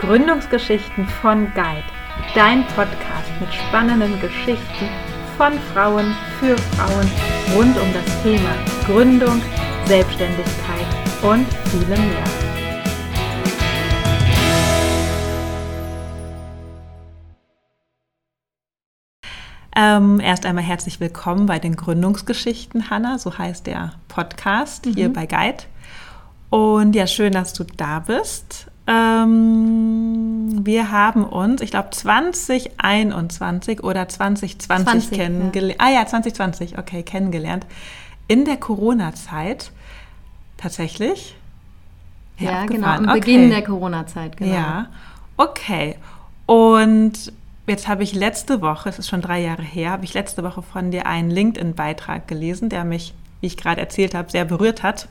Gründungsgeschichten von Guide. Dein Podcast mit spannenden Geschichten von Frauen für Frauen rund um das Thema Gründung, Selbstständigkeit und vielem mehr. Ähm, erst einmal herzlich willkommen bei den Gründungsgeschichten, Hanna. So heißt der Podcast mhm. hier bei Guide. Und ja, schön, dass du da bist. Ähm, wir haben uns, ich glaube, 2021 oder 2020 kennengelernt. Ja. Ah ja, 2020, okay, kennengelernt. In der Corona-Zeit tatsächlich. Ja, ja genau, am okay. Beginn der Corona-Zeit, genau. Ja, okay. Und jetzt habe ich letzte Woche, es ist schon drei Jahre her, habe ich letzte Woche von dir einen LinkedIn-Beitrag gelesen, der mich, wie ich gerade erzählt habe, sehr berührt hat.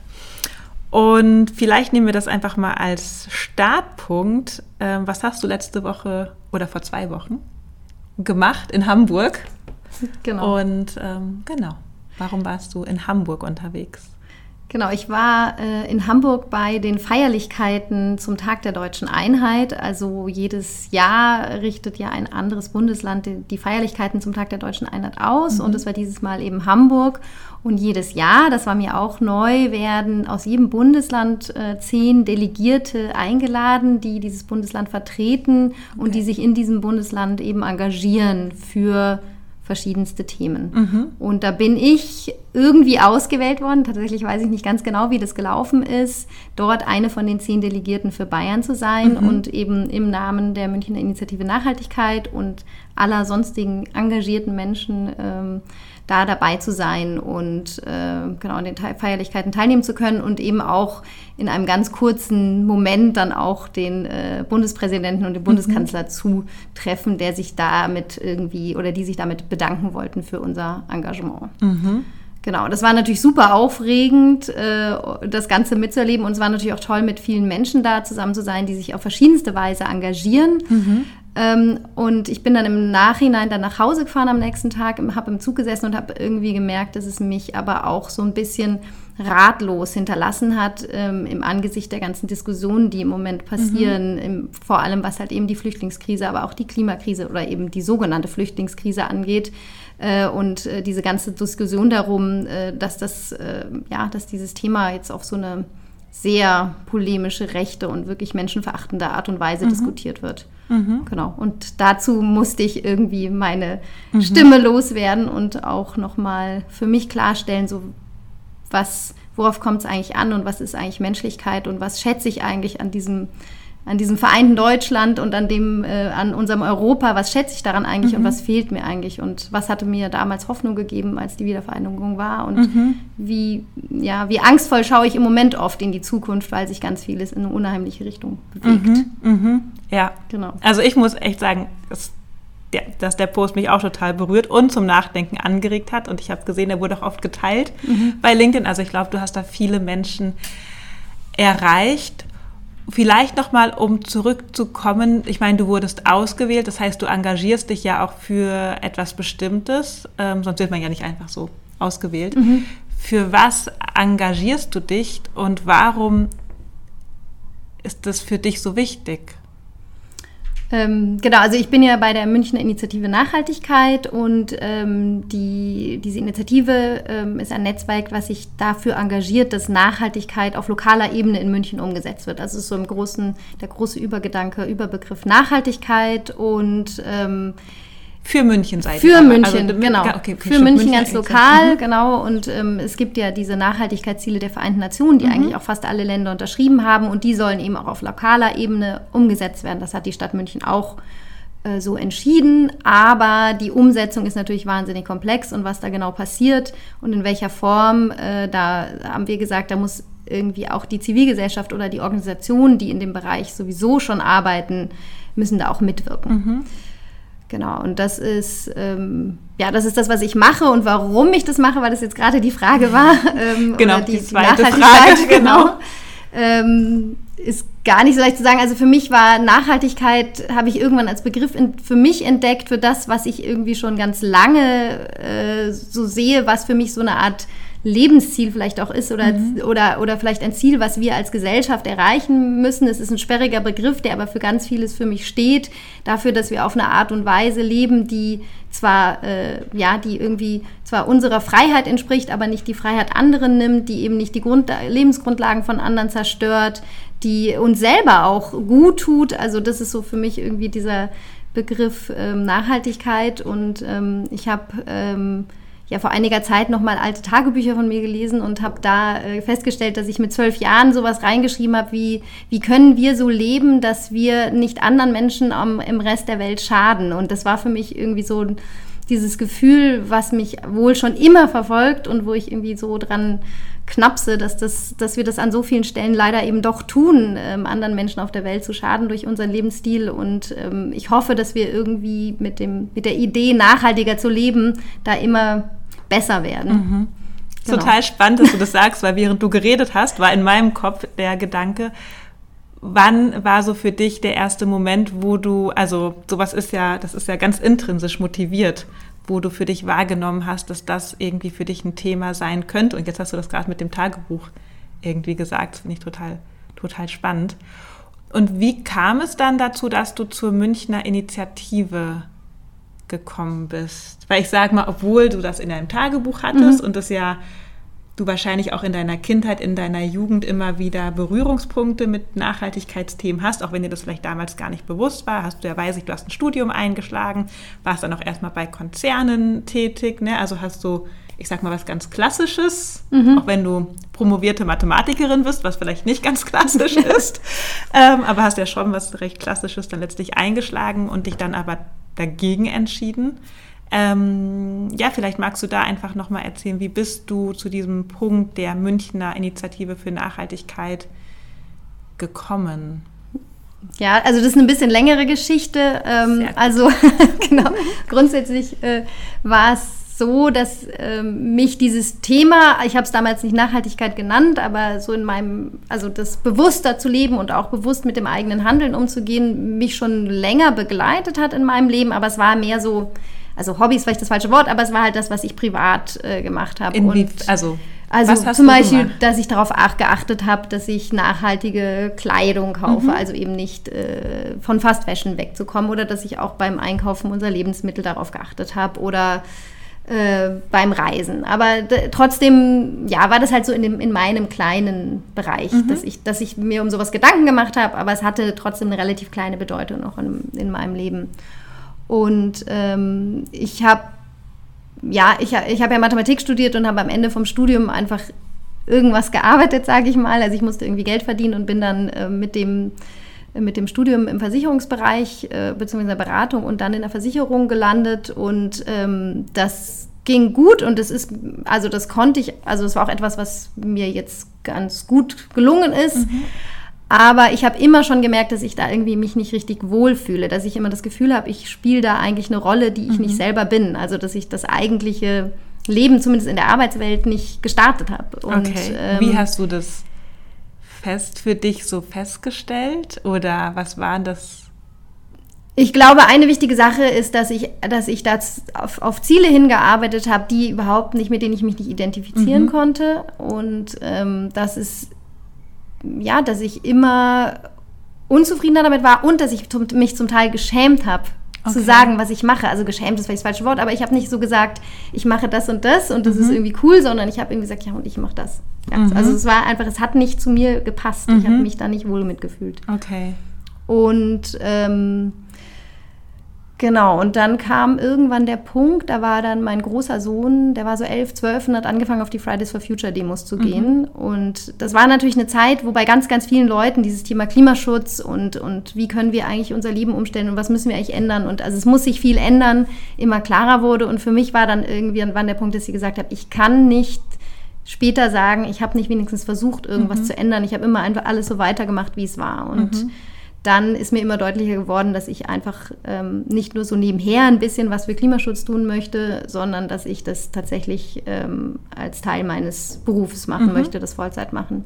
Und vielleicht nehmen wir das einfach mal als Startpunkt. Ähm, was hast du letzte Woche oder vor zwei Wochen gemacht in Hamburg? Genau. Und ähm, genau, warum warst du in Hamburg unterwegs? Genau, ich war äh, in Hamburg bei den Feierlichkeiten zum Tag der deutschen Einheit. Also jedes Jahr richtet ja ein anderes Bundesland die, die Feierlichkeiten zum Tag der deutschen Einheit aus. Mhm. Und es war dieses Mal eben Hamburg. Und jedes Jahr, das war mir auch neu, werden aus jedem Bundesland äh, zehn Delegierte eingeladen, die dieses Bundesland vertreten okay. und die sich in diesem Bundesland eben engagieren für verschiedenste Themen. Mhm. Und da bin ich irgendwie ausgewählt worden. Tatsächlich weiß ich nicht ganz genau, wie das gelaufen ist, dort eine von den zehn Delegierten für Bayern zu sein mhm. und eben im Namen der Münchner Initiative Nachhaltigkeit und aller sonstigen engagierten Menschen ähm, da dabei zu sein und äh, genau an den Feierlichkeiten teilnehmen zu können und eben auch in einem ganz kurzen Moment dann auch den äh, Bundespräsidenten und den Bundeskanzler mhm. zu treffen, der sich damit irgendwie oder die sich damit bedanken wollten für unser Engagement. Mhm. Genau, das war natürlich super aufregend, äh, das Ganze mitzuerleben. Und es war natürlich auch toll, mit vielen Menschen da zusammen zu sein, die sich auf verschiedenste Weise engagieren. Mhm. Ähm, und ich bin dann im Nachhinein dann nach Hause gefahren am nächsten Tag, habe im Zug gesessen und habe irgendwie gemerkt, dass es mich aber auch so ein bisschen ratlos hinterlassen hat ähm, im Angesicht der ganzen Diskussionen, die im Moment passieren, mhm. im, vor allem was halt eben die Flüchtlingskrise, aber auch die Klimakrise oder eben die sogenannte Flüchtlingskrise angeht. Äh, und äh, diese ganze Diskussion darum, äh, dass das, äh, ja, dass dieses Thema jetzt auf so eine sehr polemische, rechte und wirklich menschenverachtende Art und Weise mhm. diskutiert wird. Mhm. Genau. Und dazu musste ich irgendwie meine mhm. Stimme loswerden und auch nochmal für mich klarstellen, so was, worauf kommt es eigentlich an und was ist eigentlich Menschlichkeit und was schätze ich eigentlich an diesem an diesem vereinten Deutschland und an dem, äh, an unserem Europa, was schätze ich daran eigentlich mhm. und was fehlt mir eigentlich und was hatte mir damals Hoffnung gegeben, als die Wiedervereinigung war und mhm. wie, ja, wie angstvoll schaue ich im Moment oft in die Zukunft, weil sich ganz vieles in eine unheimliche Richtung bewegt. Mhm. mhm. Ja, genau. Also ich muss echt sagen, dass der, dass der Post mich auch total berührt und zum Nachdenken angeregt hat und ich habe gesehen, er wurde auch oft geteilt mhm. bei LinkedIn. Also ich glaube, du hast da viele Menschen erreicht Vielleicht nochmal, um zurückzukommen, ich meine, du wurdest ausgewählt, das heißt, du engagierst dich ja auch für etwas Bestimmtes, ähm, sonst wird man ja nicht einfach so ausgewählt. Mhm. Für was engagierst du dich und warum ist das für dich so wichtig? Ähm, genau, also ich bin ja bei der Münchner Initiative Nachhaltigkeit und ähm, die, diese Initiative ähm, ist ein Netzwerk, was sich dafür engagiert, dass Nachhaltigkeit auf lokaler Ebene in München umgesetzt wird. Also ist so im großen, der große Übergedanke, Überbegriff Nachhaltigkeit und ähm, für München seid Für München, also, genau. Okay, okay, für München, München ganz lokal, mhm. genau. Und ähm, es gibt ja diese Nachhaltigkeitsziele der Vereinten Nationen, die mhm. eigentlich auch fast alle Länder unterschrieben haben. Und die sollen eben auch auf lokaler Ebene umgesetzt werden. Das hat die Stadt München auch äh, so entschieden. Aber die Umsetzung ist natürlich wahnsinnig komplex. Und was da genau passiert und in welcher Form, äh, da haben wir gesagt, da muss irgendwie auch die Zivilgesellschaft oder die Organisationen, die in dem Bereich sowieso schon arbeiten, müssen da auch mitwirken. Mhm. Genau, und das ist, ähm, ja, das ist das, was ich mache und warum ich das mache, weil das jetzt gerade die Frage war. Ähm, genau, die, die zweite Frage, genau. genau. Ähm, ist gar nicht so leicht zu sagen. Also für mich war Nachhaltigkeit, habe ich irgendwann als Begriff in, für mich entdeckt, für das, was ich irgendwie schon ganz lange äh, so sehe, was für mich so eine Art Lebensziel vielleicht auch ist oder, mhm. oder, oder vielleicht ein Ziel, was wir als Gesellschaft erreichen müssen. Es ist ein sperriger Begriff, der aber für ganz vieles für mich steht. Dafür, dass wir auf eine Art und Weise leben, die zwar, äh, ja, die irgendwie zwar unserer Freiheit entspricht, aber nicht die Freiheit anderen nimmt, die eben nicht die Grund Lebensgrundlagen von anderen zerstört, die uns selber auch gut tut. Also das ist so für mich irgendwie dieser Begriff ähm, Nachhaltigkeit und ähm, ich habe ähm, ja vor einiger Zeit noch mal alte Tagebücher von mir gelesen und habe da äh, festgestellt, dass ich mit zwölf Jahren sowas reingeschrieben habe, wie wie können wir so leben, dass wir nicht anderen Menschen am, im Rest der Welt schaden. Und das war für mich irgendwie so dieses Gefühl, was mich wohl schon immer verfolgt und wo ich irgendwie so dran knapse, dass, das, dass wir das an so vielen Stellen leider eben doch tun, ähm, anderen Menschen auf der Welt zu schaden durch unseren Lebensstil. Und ähm, ich hoffe, dass wir irgendwie mit, dem, mit der Idee, nachhaltiger zu leben, da immer besser werden. Mhm. Genau. Total spannend, dass du das sagst, weil während du geredet hast, war in meinem Kopf der Gedanke, wann war so für dich der erste Moment, wo du, also sowas ist ja, das ist ja ganz intrinsisch motiviert, wo du für dich wahrgenommen hast, dass das irgendwie für dich ein Thema sein könnte. Und jetzt hast du das gerade mit dem Tagebuch irgendwie gesagt. Das finde ich total, total spannend. Und wie kam es dann dazu, dass du zur Münchner Initiative gekommen bist? Weil ich sage mal, obwohl du das in deinem Tagebuch hattest mhm. und das ja du wahrscheinlich auch in deiner Kindheit, in deiner Jugend immer wieder Berührungspunkte mit Nachhaltigkeitsthemen hast, auch wenn dir das vielleicht damals gar nicht bewusst war. Hast du ja, weiß ich, du hast ein Studium eingeschlagen, warst dann auch erstmal bei Konzernen tätig, ne? also hast du, ich sag mal, was ganz Klassisches, mhm. auch wenn du promovierte Mathematikerin bist, was vielleicht nicht ganz klassisch ist, ähm, aber hast ja schon was recht Klassisches dann letztlich eingeschlagen und dich dann aber dagegen entschieden. Ähm, ja, vielleicht magst du da einfach nochmal erzählen, wie bist du zu diesem Punkt der Münchner Initiative für Nachhaltigkeit gekommen? Ja, also das ist eine bisschen längere Geschichte. Ähm, also genau, grundsätzlich äh, war es so, dass ähm, mich dieses Thema, ich habe es damals nicht Nachhaltigkeit genannt, aber so in meinem, also das bewusster zu leben und auch bewusst mit dem eigenen Handeln umzugehen, mich schon länger begleitet hat in meinem Leben, aber es war mehr so, also Hobby ist vielleicht das falsche Wort, aber es war halt das, was ich privat äh, gemacht habe. Also also zum Beispiel, gemacht? dass ich darauf geachtet habe, dass ich nachhaltige Kleidung kaufe, mhm. also eben nicht äh, von Fast Fashion wegzukommen oder dass ich auch beim Einkaufen unserer Lebensmittel darauf geachtet habe oder äh, beim Reisen. Aber trotzdem, ja, war das halt so in, dem, in meinem kleinen Bereich, mhm. dass, ich, dass ich mir um sowas Gedanken gemacht habe, aber es hatte trotzdem eine relativ kleine Bedeutung noch in, in meinem Leben. Und ähm, ich habe ja, ich, ich habe ja Mathematik studiert und habe am Ende vom Studium einfach irgendwas gearbeitet, sage ich mal. Also ich musste irgendwie Geld verdienen und bin dann äh, mit dem mit dem Studium im Versicherungsbereich äh, bzw. der Beratung und dann in der Versicherung gelandet und ähm, das ging gut und das ist, also das konnte ich, also es war auch etwas, was mir jetzt ganz gut gelungen ist. Mhm. Aber ich habe immer schon gemerkt, dass ich da irgendwie mich nicht richtig wohlfühle, dass ich immer das Gefühl habe, ich spiele da eigentlich eine Rolle, die ich mhm. nicht selber bin. Also dass ich das eigentliche Leben, zumindest in der Arbeitswelt, nicht gestartet habe. okay. Ähm, Wie hast du das fest für dich so festgestellt? Oder was war das? Ich glaube, eine wichtige Sache ist, dass ich, dass ich das auf, auf Ziele hingearbeitet habe, die überhaupt nicht, mit denen ich mich nicht identifizieren mhm. konnte. Und ähm, das ist ja, dass ich immer unzufriedener damit war und dass ich mich zum Teil geschämt habe, okay. zu sagen, was ich mache. Also geschämt ist vielleicht das falsche Wort, aber ich habe nicht so gesagt, ich mache das und das und das mhm. ist irgendwie cool, sondern ich habe irgendwie gesagt, ja, und ich mache das. Ja, mhm. Also es war einfach, es hat nicht zu mir gepasst. Mhm. Ich habe mich da nicht wohl mitgefühlt. Okay. Und ähm, Genau, und dann kam irgendwann der Punkt, da war dann mein großer Sohn, der war so elf, zwölf und hat angefangen, auf die Fridays for Future Demos zu gehen. Mhm. Und das war natürlich eine Zeit, wo bei ganz, ganz vielen Leuten dieses Thema Klimaschutz und, und wie können wir eigentlich unser Leben umstellen und was müssen wir eigentlich ändern und also es muss sich viel ändern, immer klarer wurde. Und für mich war dann irgendwie wann der Punkt, dass ich gesagt habe, ich kann nicht später sagen, ich habe nicht wenigstens versucht, irgendwas mhm. zu ändern. Ich habe immer einfach alles so weitergemacht, wie es war. Und mhm dann ist mir immer deutlicher geworden, dass ich einfach ähm, nicht nur so nebenher ein bisschen was für Klimaschutz tun möchte, sondern dass ich das tatsächlich ähm, als Teil meines Berufs machen mhm. möchte, das Vollzeit machen.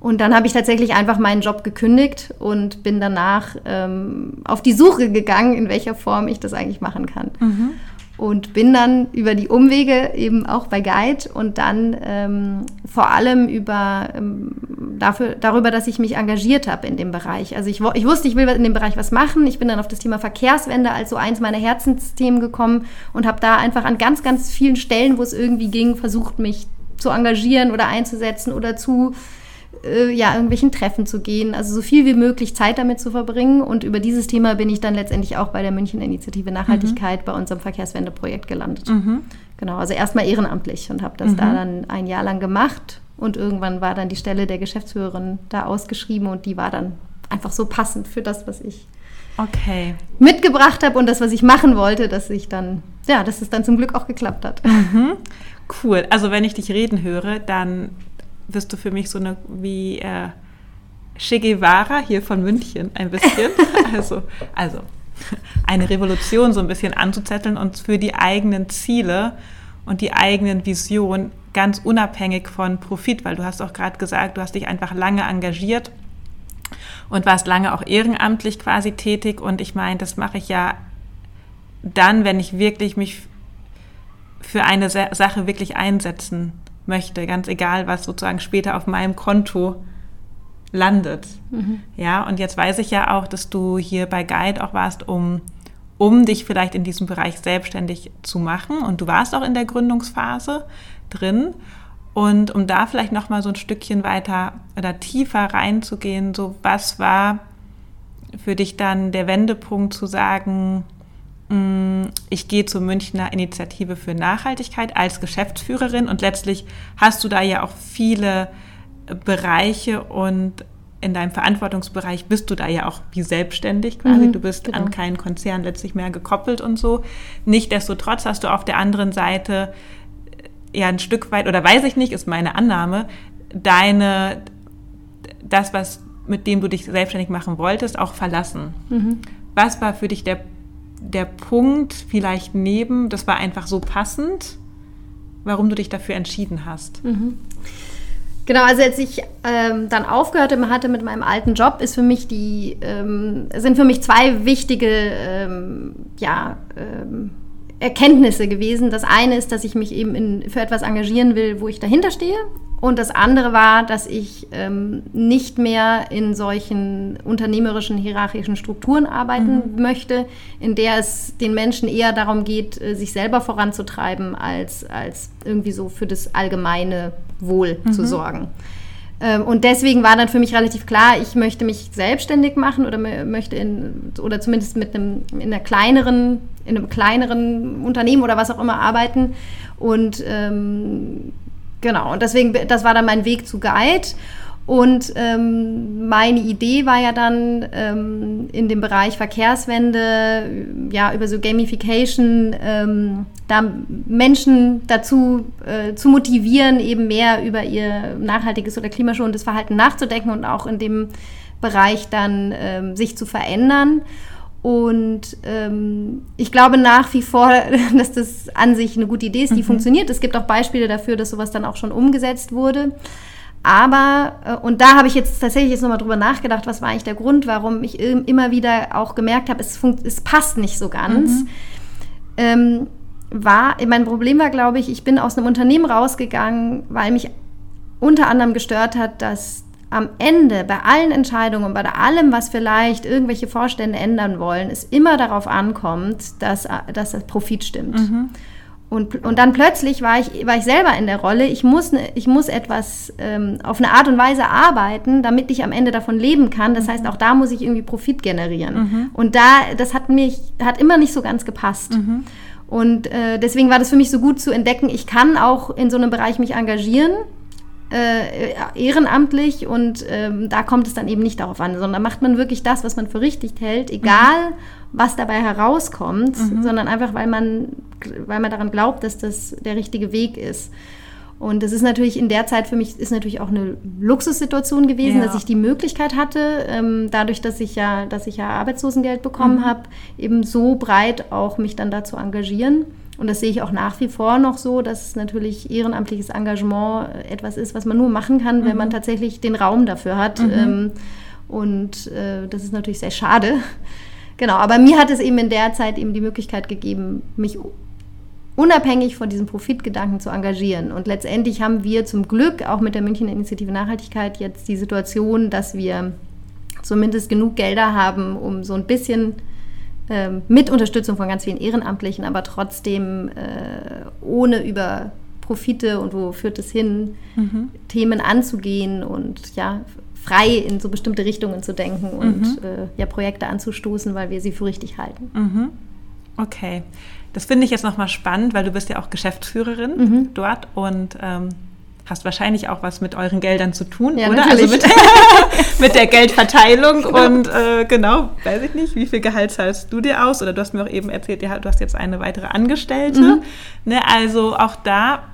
Und dann habe ich tatsächlich einfach meinen Job gekündigt und bin danach ähm, auf die Suche gegangen, in welcher Form ich das eigentlich machen kann. Mhm. und bin dann über die Umwege eben auch bei Guide und dann ähm, vor allem über ähm, dafür, darüber, dass ich mich engagiert habe in dem Bereich. Also ich, ich wusste, ich will in dem Bereich was machen. Ich bin dann auf das Thema Verkehrswende als so eins meiner Herzensthemen gekommen und habe da einfach an ganz, ganz vielen Stellen, wo es irgendwie ging, versucht, mich zu engagieren oder einzusetzen oder zu äh, ja, irgendwelchen Treffen zu gehen, also so viel wie möglich Zeit damit zu verbringen. Und über dieses Thema bin ich dann letztendlich auch bei der München Initiative Nachhaltigkeit mhm. bei unserem Verkehrswendeprojekt gelandet. Mhm. Genau, also erstmal ehrenamtlich und habe das mhm. da dann ein Jahr lang gemacht. Und irgendwann war dann die Stelle der Geschäftsführerin da ausgeschrieben und die war dann einfach so passend für das, was ich okay. mitgebracht habe und das, was ich machen wollte, dass ich dann, ja, dass es dann zum Glück auch geklappt hat. Mhm. Cool. Also wenn ich dich reden höre, dann wirst du für mich so eine wie äh, Che Guevara hier von München ein bisschen. also, also eine Revolution so ein bisschen anzuzetteln und für die eigenen Ziele und die eigenen Visionen ganz unabhängig von Profit, weil du hast auch gerade gesagt, du hast dich einfach lange engagiert und warst lange auch ehrenamtlich quasi tätig und ich meine, das mache ich ja dann, wenn ich wirklich mich für eine Sache wirklich einsetzen möchte, ganz egal, was sozusagen später auf meinem Konto landet. Mhm. Ja, und jetzt weiß ich ja auch, dass du hier bei Guide auch warst, um, um dich vielleicht in diesem Bereich selbstständig zu machen. Und du warst auch in der Gründungsphase drin. Und um da vielleicht noch mal so ein Stückchen weiter oder tiefer reinzugehen, so was war für dich dann der Wendepunkt zu sagen, Mm, ich gehe zur Münchner Initiative für Nachhaltigkeit als Geschäftsführerin und letztlich hast du da ja auch viele Bereiche und in deinem Verantwortungsbereich bist du da ja auch wie selbstständig quasi. Mhm, du bist genau. an keinen Konzern letztlich mehr gekoppelt und so. Nichtsdestotrotz hast du auf der anderen Seite ja ein Stück weit, oder weiß ich nicht, ist meine Annahme, deine, das, was mit dem du dich selbstständig machen wolltest, auch verlassen. Mhm. Was war für dich der der Punkt vielleicht neben, das war einfach so passend, warum du dich dafür entschieden hast? Mhm. Genau, also als ich ähm, dann aufgehört hatte mit meinem alten Job, ist für mich die, ähm, sind für mich zwei wichtige ähm, ja, ähm, Erkenntnisse gewesen. Das eine ist, dass ich mich eben in, für etwas engagieren will, wo ich dahinter stehe. Und das andere war, dass ich ähm, nicht mehr in solchen unternehmerischen, hierarchischen Strukturen arbeiten mhm. möchte, in der es den Menschen eher darum geht, äh, sich selber voranzutreiben, als, als irgendwie so für das allgemeine Wohl mhm. zu sorgen. Ähm, und deswegen war dann für mich relativ klar, ich möchte mich selbstständig machen oder möchte in, oder zumindest mit einem, in einer kleineren, in einem kleineren Unternehmen oder was auch immer arbeiten. Und ähm, Genau, und deswegen, das war dann mein Weg zu Guide. Und ähm, meine Idee war ja dann ähm, in dem Bereich Verkehrswende, ja, über so Gamification, ähm, da Menschen dazu äh, zu motivieren, eben mehr über ihr nachhaltiges oder klimaschonendes Verhalten nachzudenken und auch in dem Bereich dann ähm, sich zu verändern. Und ähm, ich glaube nach wie vor, dass das an sich eine gute Idee ist, die mhm. funktioniert. Es gibt auch Beispiele dafür, dass sowas dann auch schon umgesetzt wurde. Aber, äh, und da habe ich jetzt tatsächlich jetzt nochmal drüber nachgedacht, was war eigentlich der Grund, warum ich immer wieder auch gemerkt habe, es, es passt nicht so ganz. Mhm. Ähm, war, mein Problem war, glaube ich, ich bin aus einem Unternehmen rausgegangen, weil mich unter anderem gestört hat, dass am Ende bei allen Entscheidungen, bei allem, was vielleicht irgendwelche Vorstände ändern wollen, es immer darauf ankommt, dass, dass das Profit stimmt. Mhm. Und, und dann plötzlich war ich, war ich selber in der Rolle, ich muss, ne, ich muss etwas ähm, auf eine Art und Weise arbeiten, damit ich am Ende davon leben kann. Das heißt, auch da muss ich irgendwie Profit generieren. Mhm. Und da, das hat mich, hat immer nicht so ganz gepasst. Mhm. Und äh, deswegen war das für mich so gut zu entdecken, ich kann auch in so einem Bereich mich engagieren äh, ehrenamtlich und ähm, da kommt es dann eben nicht darauf an, sondern macht man wirklich das, was man für richtig hält, egal mhm. Was dabei herauskommt, mhm. sondern einfach, weil man, weil man daran glaubt, dass das der richtige Weg ist. Und das ist natürlich in der Zeit für mich ist natürlich auch eine Luxussituation gewesen, ja. dass ich die Möglichkeit hatte, ähm, dadurch, dass ich ja, dass ich ja Arbeitslosengeld bekommen mhm. habe, eben so breit auch mich dann da zu engagieren. Und das sehe ich auch nach wie vor noch so, dass natürlich ehrenamtliches Engagement etwas ist, was man nur machen kann, wenn man mhm. tatsächlich den Raum dafür hat. Mhm. Ähm, und äh, das ist natürlich sehr schade. Genau, aber mir hat es eben in der Zeit eben die Möglichkeit gegeben, mich unabhängig von diesem Profitgedanken zu engagieren. Und letztendlich haben wir zum Glück auch mit der Münchner Initiative Nachhaltigkeit jetzt die Situation, dass wir zumindest genug Gelder haben, um so ein bisschen ähm, mit Unterstützung von ganz vielen Ehrenamtlichen, aber trotzdem äh, ohne über Profite und wo führt es hin, mhm. Themen anzugehen und ja, frei in so bestimmte Richtungen zu denken und mhm. äh, ja, Projekte anzustoßen, weil wir sie für richtig halten. Mhm. Okay. Das finde ich jetzt nochmal spannend, weil du bist ja auch Geschäftsführerin mhm. dort und ähm, hast wahrscheinlich auch was mit euren Geldern zu tun, ja, oder? Also natürlich. Also mit, mit der Geldverteilung genau. und äh, genau, weiß ich nicht, wie viel Gehalt zahlst du dir aus? Oder du hast mir auch eben erzählt, du hast jetzt eine weitere Angestellte. Mhm. Ne, also auch da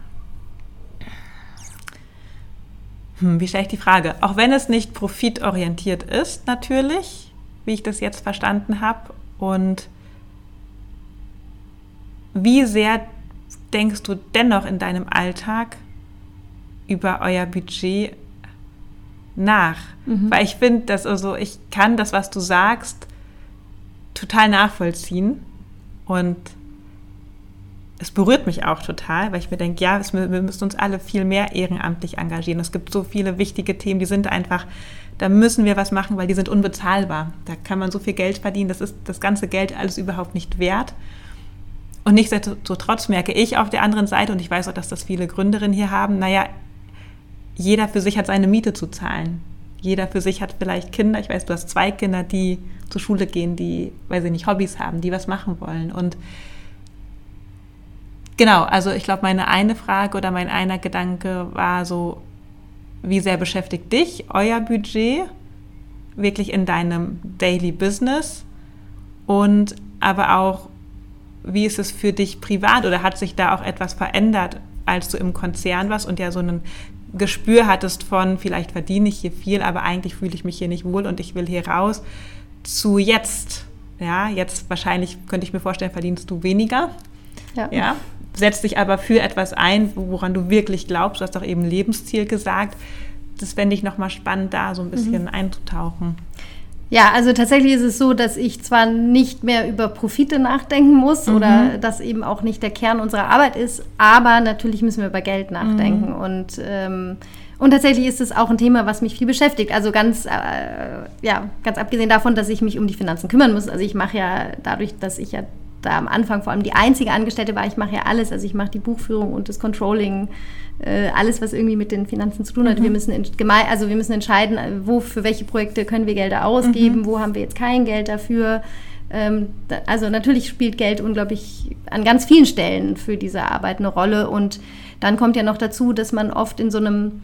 Hm, wie stelle ich die Frage? Auch wenn es nicht profitorientiert ist, natürlich, wie ich das jetzt verstanden habe. Und wie sehr denkst du dennoch in deinem Alltag über euer Budget nach? Mhm. Weil ich finde, dass also ich kann das, was du sagst, total nachvollziehen. Und es berührt mich auch total, weil ich mir denke, ja, es, wir müssen uns alle viel mehr ehrenamtlich engagieren. Es gibt so viele wichtige Themen, die sind einfach, da müssen wir was machen, weil die sind unbezahlbar. Da kann man so viel Geld verdienen, das ist das ganze Geld alles überhaupt nicht wert. Und nichtsdestotrotz merke ich auf der anderen Seite, und ich weiß auch, dass das viele Gründerinnen hier haben, naja, jeder für sich hat seine Miete zu zahlen. Jeder für sich hat vielleicht Kinder. Ich weiß, du hast zwei Kinder, die zur Schule gehen, die, weil sie nicht, Hobbys haben, die was machen wollen. Und Genau, also ich glaube, meine eine Frage oder mein einer Gedanke war so, wie sehr beschäftigt dich euer Budget wirklich in deinem Daily Business und aber auch, wie ist es für dich privat oder hat sich da auch etwas verändert, als du im Konzern warst und ja so ein Gespür hattest von, vielleicht verdiene ich hier viel, aber eigentlich fühle ich mich hier nicht wohl und ich will hier raus, zu jetzt. Ja, jetzt wahrscheinlich könnte ich mir vorstellen, verdienst du weniger. Ja. ja setzt dich aber für etwas ein, woran du wirklich glaubst. Du hast doch eben Lebensziel gesagt. Das fände ich nochmal spannend, da so ein bisschen mhm. einzutauchen. Ja, also tatsächlich ist es so, dass ich zwar nicht mehr über Profite nachdenken muss mhm. oder das eben auch nicht der Kern unserer Arbeit ist, aber natürlich müssen wir über Geld nachdenken. Mhm. Und, ähm, und tatsächlich ist es auch ein Thema, was mich viel beschäftigt. Also ganz, äh, ja, ganz abgesehen davon, dass ich mich um die Finanzen kümmern muss. Also ich mache ja dadurch, dass ich ja da am Anfang vor allem die einzige Angestellte war. Ich mache ja alles, also ich mache die Buchführung und das Controlling, äh, alles, was irgendwie mit den Finanzen zu tun hat. Mhm. Wir müssen also wir müssen entscheiden, äh, wo für welche Projekte können wir Gelder ausgeben, mhm. wo haben wir jetzt kein Geld dafür. Ähm, da, also natürlich spielt Geld unglaublich an ganz vielen Stellen für diese Arbeit eine Rolle und dann kommt ja noch dazu, dass man oft in so einem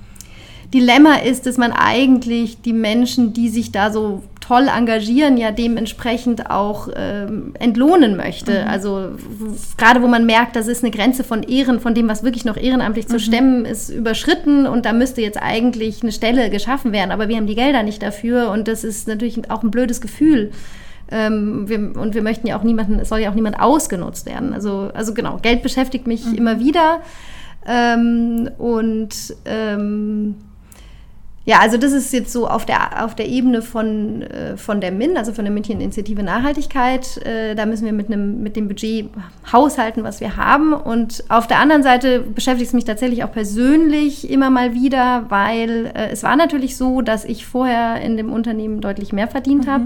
Dilemma ist, dass man eigentlich die Menschen, die sich da so toll engagieren, ja dementsprechend auch ähm, entlohnen möchte. Mhm. Also gerade wo man merkt, das ist eine Grenze von Ehren, von dem, was wirklich noch ehrenamtlich mhm. zu stemmen ist, überschritten und da müsste jetzt eigentlich eine Stelle geschaffen werden, aber wir haben die Gelder nicht dafür und das ist natürlich auch ein blödes Gefühl. Ähm, wir, und wir möchten ja auch niemanden, es soll ja auch niemand ausgenutzt werden. Also, also genau, Geld beschäftigt mich mhm. immer wieder. Ähm, und ähm, ja, also das ist jetzt so auf der, auf der Ebene von, äh, von der MIN, also von der München Initiative Nachhaltigkeit. Äh, da müssen wir mit, einem, mit dem Budget haushalten, was wir haben. Und auf der anderen Seite beschäftigt es mich tatsächlich auch persönlich immer mal wieder, weil äh, es war natürlich so, dass ich vorher in dem Unternehmen deutlich mehr verdient mhm. habe.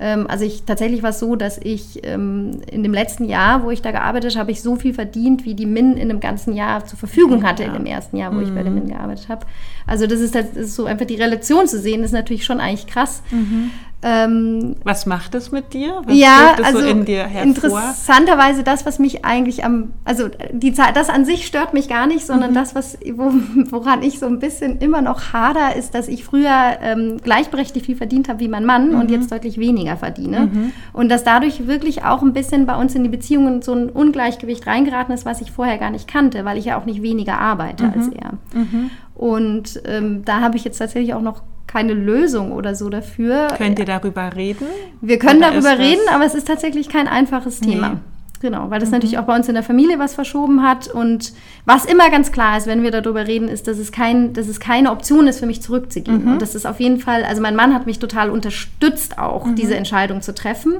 Ähm, also ich tatsächlich war es so, dass ich ähm, in dem letzten Jahr, wo ich da gearbeitet habe, habe ich so viel verdient, wie die MIN in einem ganzen Jahr zur Verfügung hatte, ja. in dem ersten Jahr, wo mhm. ich bei der mhm. MIN gearbeitet habe. Also das ist, das ist so einfach die Relation zu sehen, ist natürlich schon eigentlich krass. Mhm. Ähm, was macht es mit dir? Was ja, also so in interessanterweise das, was mich eigentlich am, also die das an sich stört mich gar nicht, sondern mhm. das, was, wo, woran ich so ein bisschen immer noch hader, ist, dass ich früher ähm, gleichberechtigt viel verdient habe wie mein Mann mhm. und jetzt deutlich weniger verdiene. Mhm. Und dass dadurch wirklich auch ein bisschen bei uns in die Beziehungen so ein Ungleichgewicht reingeraten ist, was ich vorher gar nicht kannte, weil ich ja auch nicht weniger arbeite als mhm. er. Und ähm, da habe ich jetzt tatsächlich auch noch keine Lösung oder so dafür. Könnt ihr darüber reden? Wir können oder darüber reden, aber es ist tatsächlich kein einfaches Thema. Nee. Genau, weil das mhm. natürlich auch bei uns in der Familie was verschoben hat. Und was immer ganz klar ist, wenn wir darüber reden, ist, dass es, kein, dass es keine Option ist, für mich zurückzugehen. Mhm. Und das ist auf jeden Fall, also mein Mann hat mich total unterstützt, auch mhm. diese Entscheidung zu treffen.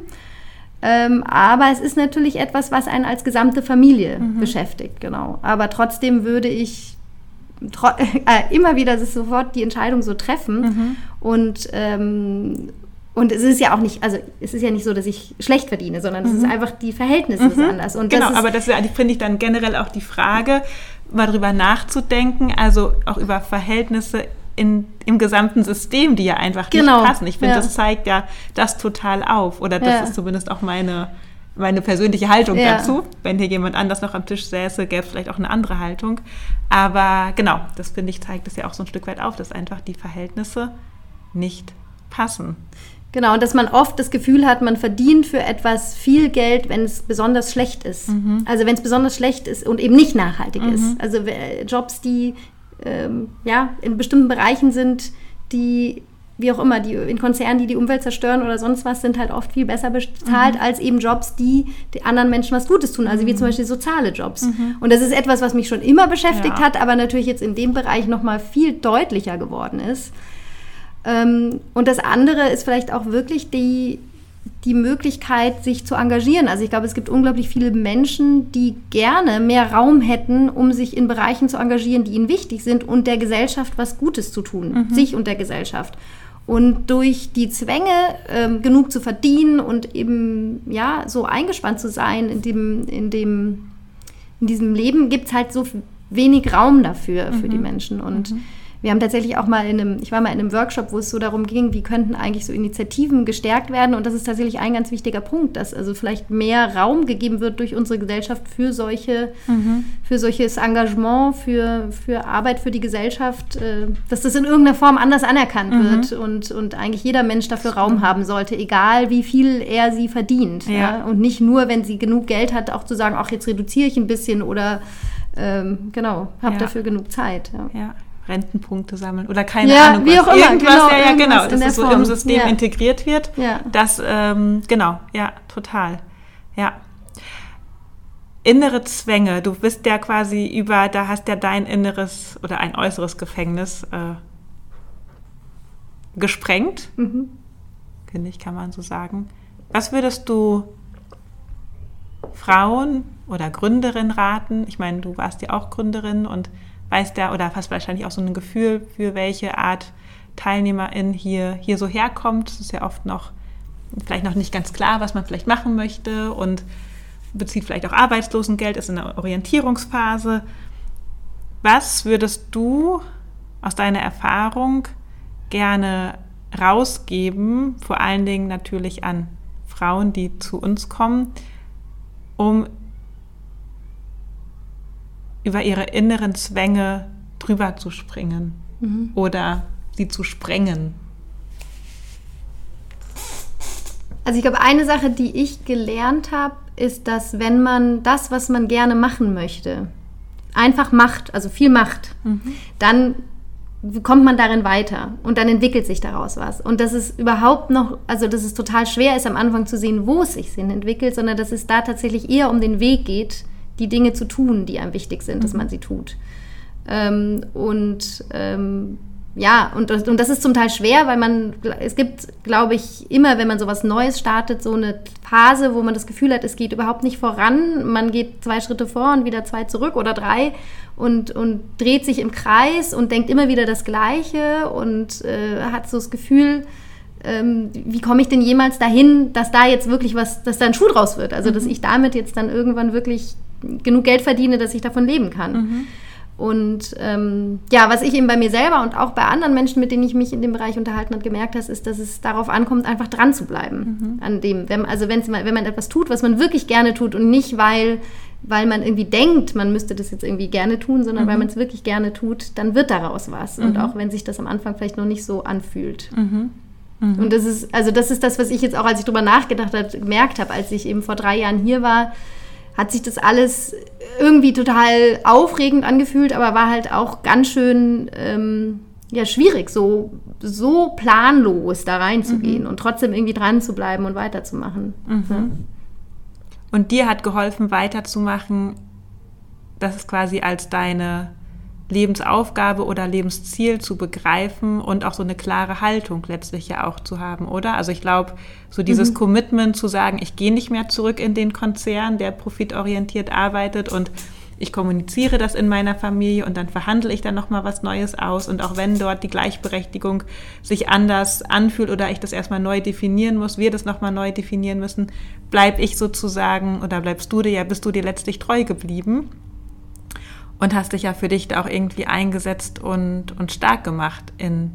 Ähm, aber es ist natürlich etwas, was einen als gesamte Familie mhm. beschäftigt, genau. Aber trotzdem würde ich äh, immer wieder sofort die Entscheidung so treffen mhm. und ähm, und es ist ja auch nicht, also es ist ja nicht so, dass ich schlecht verdiene, sondern es mhm. ist einfach, die Verhältnisse mhm. sind anders. Und genau, das aber das finde ich dann generell auch die Frage, mal drüber nachzudenken, also auch über Verhältnisse in, im gesamten System, die ja einfach genau. nicht passen. Ich finde, ja. das zeigt ja das total auf. Oder das ja. ist zumindest auch meine, meine persönliche Haltung ja. dazu. Wenn hier jemand anders noch am Tisch säße, gäbe es vielleicht auch eine andere Haltung. Aber genau, das finde ich, zeigt es ja auch so ein Stück weit auf, dass einfach die Verhältnisse nicht passen. Genau, und dass man oft das Gefühl hat, man verdient für etwas viel Geld, wenn es besonders schlecht ist. Mhm. Also wenn es besonders schlecht ist und eben nicht nachhaltig mhm. ist. Also Jobs, die ähm, ja, in bestimmten Bereichen sind, die wie auch immer, die in Konzernen, die die Umwelt zerstören oder sonst was, sind halt oft viel besser bezahlt mhm. als eben Jobs, die den anderen Menschen was Gutes tun. Also wie zum mhm. Beispiel soziale Jobs. Mhm. Und das ist etwas, was mich schon immer beschäftigt ja. hat, aber natürlich jetzt in dem Bereich noch mal viel deutlicher geworden ist. Ähm, und das andere ist vielleicht auch wirklich die, die Möglichkeit, sich zu engagieren. Also ich glaube, es gibt unglaublich viele Menschen, die gerne mehr Raum hätten, um sich in Bereichen zu engagieren, die ihnen wichtig sind und der Gesellschaft was Gutes zu tun, mhm. sich und der Gesellschaft. Und durch die Zwänge, ähm, genug zu verdienen und eben ja so eingespannt zu sein in dem, in dem, in diesem Leben, gibt es halt so wenig Raum dafür mhm. für die mhm. Menschen. Und mhm wir haben tatsächlich auch mal in einem, ich war mal in einem Workshop, wo es so darum ging, wie könnten eigentlich so Initiativen gestärkt werden. Und das ist tatsächlich ein ganz wichtiger Punkt, dass also vielleicht mehr Raum gegeben wird durch unsere Gesellschaft für solche, mhm. für solches Engagement, für, für Arbeit für die Gesellschaft, äh, dass das in irgendeiner Form anders anerkannt mhm. wird und, und eigentlich jeder Mensch dafür Raum haben sollte, egal wie viel er sie verdient. Ja. ja? Und nicht nur, wenn sie genug Geld hat, auch zu sagen, ach, jetzt reduziere ich ein bisschen oder ähm, genau, habe ja. dafür genug Zeit. ja. Rentenpunkte sammeln oder keine ja, Ahnung. Wie was. auch immer. Irgendwas, genau, ja, ja, genau, dass es so Form. im System ja. integriert wird. Ja. Das, ähm, genau, ja, total. Ja. Innere Zwänge, du bist ja quasi über, da hast ja dein inneres oder ein äußeres Gefängnis äh, gesprengt. Mhm. Finde ich, kann man so sagen. Was würdest du Frauen oder Gründerinnen raten? Ich meine, du warst ja auch Gründerin und weißt ja oder hast wahrscheinlich auch so ein Gefühl, für welche Art Teilnehmerin hier, hier so herkommt. Es ist ja oft noch vielleicht noch nicht ganz klar, was man vielleicht machen möchte und bezieht vielleicht auch Arbeitslosengeld, ist in der Orientierungsphase. Was würdest du aus deiner Erfahrung gerne rausgeben, vor allen Dingen natürlich an Frauen, die zu uns kommen, um über ihre inneren Zwänge drüber zu springen mhm. oder sie zu sprengen. Also ich glaube, eine Sache, die ich gelernt habe, ist, dass wenn man das, was man gerne machen möchte, einfach macht, also viel macht, mhm. dann kommt man darin weiter und dann entwickelt sich daraus was. Und dass es überhaupt noch, also dass es total schwer ist, am Anfang zu sehen, wo es sich hin entwickelt, sondern dass es da tatsächlich eher um den Weg geht, die Dinge zu tun, die einem wichtig sind, mhm. dass man sie tut. Ähm, und ähm, ja, und, und das ist zum Teil schwer, weil man, es gibt, glaube ich, immer, wenn man sowas Neues startet, so eine Phase, wo man das Gefühl hat, es geht überhaupt nicht voran. Man geht zwei Schritte vor und wieder zwei zurück oder drei und, und dreht sich im Kreis und denkt immer wieder das Gleiche und äh, hat so das Gefühl, ähm, wie komme ich denn jemals dahin, dass da jetzt wirklich was, dass da ein Schuh draus wird? Also, dass mhm. ich damit jetzt dann irgendwann wirklich genug Geld verdiene, dass ich davon leben kann. Mhm. Und ähm, ja, was ich eben bei mir selber und auch bei anderen Menschen, mit denen ich mich in dem Bereich unterhalten habe, gemerkt habe, ist, dass es darauf ankommt, einfach dran zu bleiben. Mhm. An dem, wenn, also wenn man etwas tut, was man wirklich gerne tut und nicht, weil, weil man irgendwie denkt, man müsste das jetzt irgendwie gerne tun, sondern mhm. weil man es wirklich gerne tut, dann wird daraus was. Und mhm. auch wenn sich das am Anfang vielleicht noch nicht so anfühlt. Mhm. Mhm. Und das ist, also das ist das, was ich jetzt auch, als ich drüber nachgedacht habe, gemerkt habe, als ich eben vor drei Jahren hier war, hat sich das alles irgendwie total aufregend angefühlt, aber war halt auch ganz schön ähm, ja, schwierig, so, so planlos da reinzugehen mhm. und trotzdem irgendwie dran zu bleiben und weiterzumachen. Mhm. Ja. Und dir hat geholfen, weiterzumachen, das ist quasi als deine Lebensaufgabe oder Lebensziel zu begreifen und auch so eine klare Haltung letztlich ja auch zu haben, oder? Also ich glaube, so dieses mhm. Commitment zu sagen, ich gehe nicht mehr zurück in den Konzern, der profitorientiert arbeitet und ich kommuniziere das in meiner Familie und dann verhandle ich dann nochmal was Neues aus. Und auch wenn dort die Gleichberechtigung sich anders anfühlt oder ich das erstmal neu definieren muss, wir das nochmal neu definieren müssen, bleib ich sozusagen oder bleibst du dir ja, bist du dir letztlich treu geblieben und hast dich ja für dich da auch irgendwie eingesetzt und, und stark gemacht in